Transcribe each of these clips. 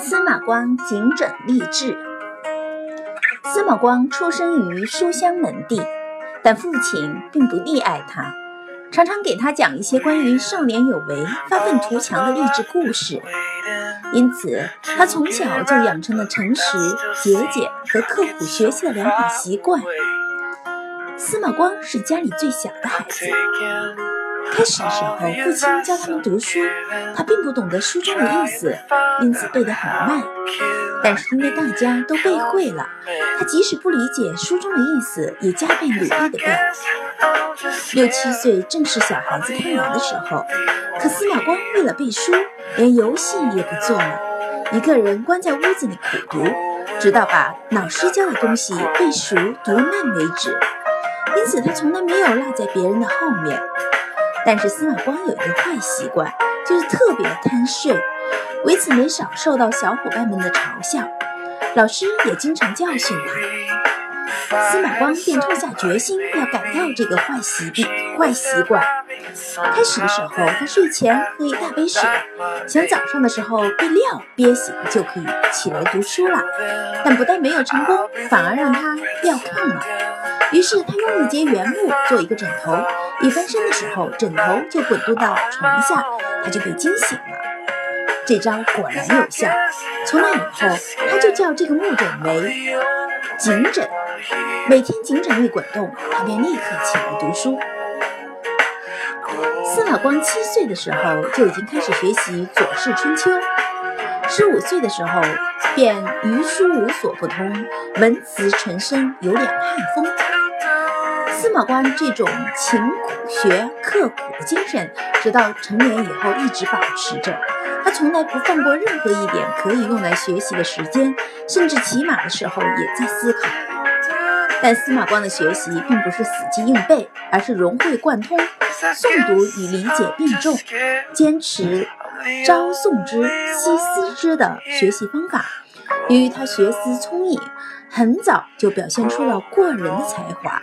司马光警诊励志。司马光出生于书香门第，但父亲并不溺爱他，常常给他讲一些关于少年有为、发愤图强的励志故事。因此，他从小就养成了诚实、节俭和刻苦学习的良好习惯。司马光是家里最小的孩子。开始的时候，父亲教他们读书，他并不懂得书中的意思，因此背得很慢。但是因为大家都背会了，他即使不理解书中的意思，也加倍努力地背。六七岁正是小孩子贪玩的时候，可司马光为了背书，连游戏也不做了，一个人关在屋子里苦读，直到把老师教的东西背熟读慢为止。因此，他从来没有落在别人的后面。但是司马光有一个坏习惯，就是特别贪睡，为此没少受到小伙伴们的嘲笑，老师也经常教训他。司马光便痛下决心要改掉这个坏习、坏习惯。开始的时候，他睡前喝一大杯水，想早上的时候被尿憋醒就可以起来读书了。但不但没有成功，反而让他尿炕了。于是他用一截原木做一个枕头，一翻身的时候，枕头就滚动到床下，他就被惊醒了。这招果然有效，从那以后，他就叫这个木枕为颈枕。每天颈枕一滚动，他便立刻起来读书。司马光七岁的时候就已经开始学习《左氏春秋》，十五岁的时候便语书无所不通，文辞纯深，有两汉风。司马光这种勤苦学、刻苦的精神，直到成年以后一直保持着。他从来不放过任何一点可以用来学习的时间，甚至骑马的时候也在思考。但司马光的学习并不是死记硬背，而是融会贯通，诵读与理解并重，坚持朝诵之夕思之的学习方法。由于他学思聪颖。很早就表现出了过人的才华。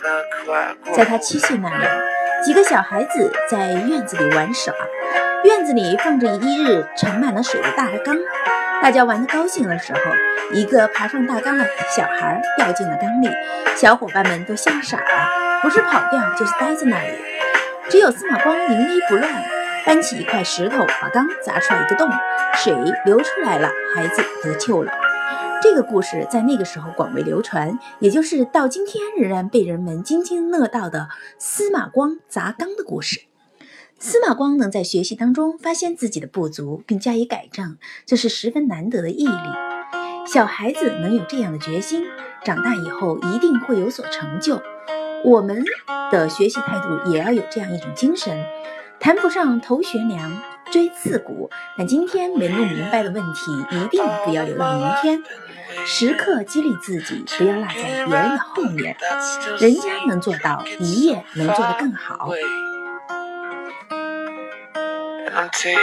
在他七岁那年，几个小孩子在院子里玩耍，院子里放着一日盛满了水的大缸。大家玩得高兴的时候，一个爬上大缸的小孩掉进了缸里，小伙伴们都吓傻了，不是跑掉就是呆在那里。只有司马光临危不乱，搬起一块石头把缸砸出来一个洞，水流出来了，孩子得救了。这个故事在那个时候广为流传，也就是到今天仍然被人们津津乐道的司马光砸缸的故事。司马光能在学习当中发现自己的不足并加以改正，这是十分难得的毅力。小孩子能有这样的决心，长大以后一定会有所成就。我们的学习态度也要有这样一种精神，谈不上头悬梁。锥刺股，但今天没弄明白的问题，一定不要留到明天。时刻激励自己，不要落在别人的后面。人家能做到，你也能做得更好。until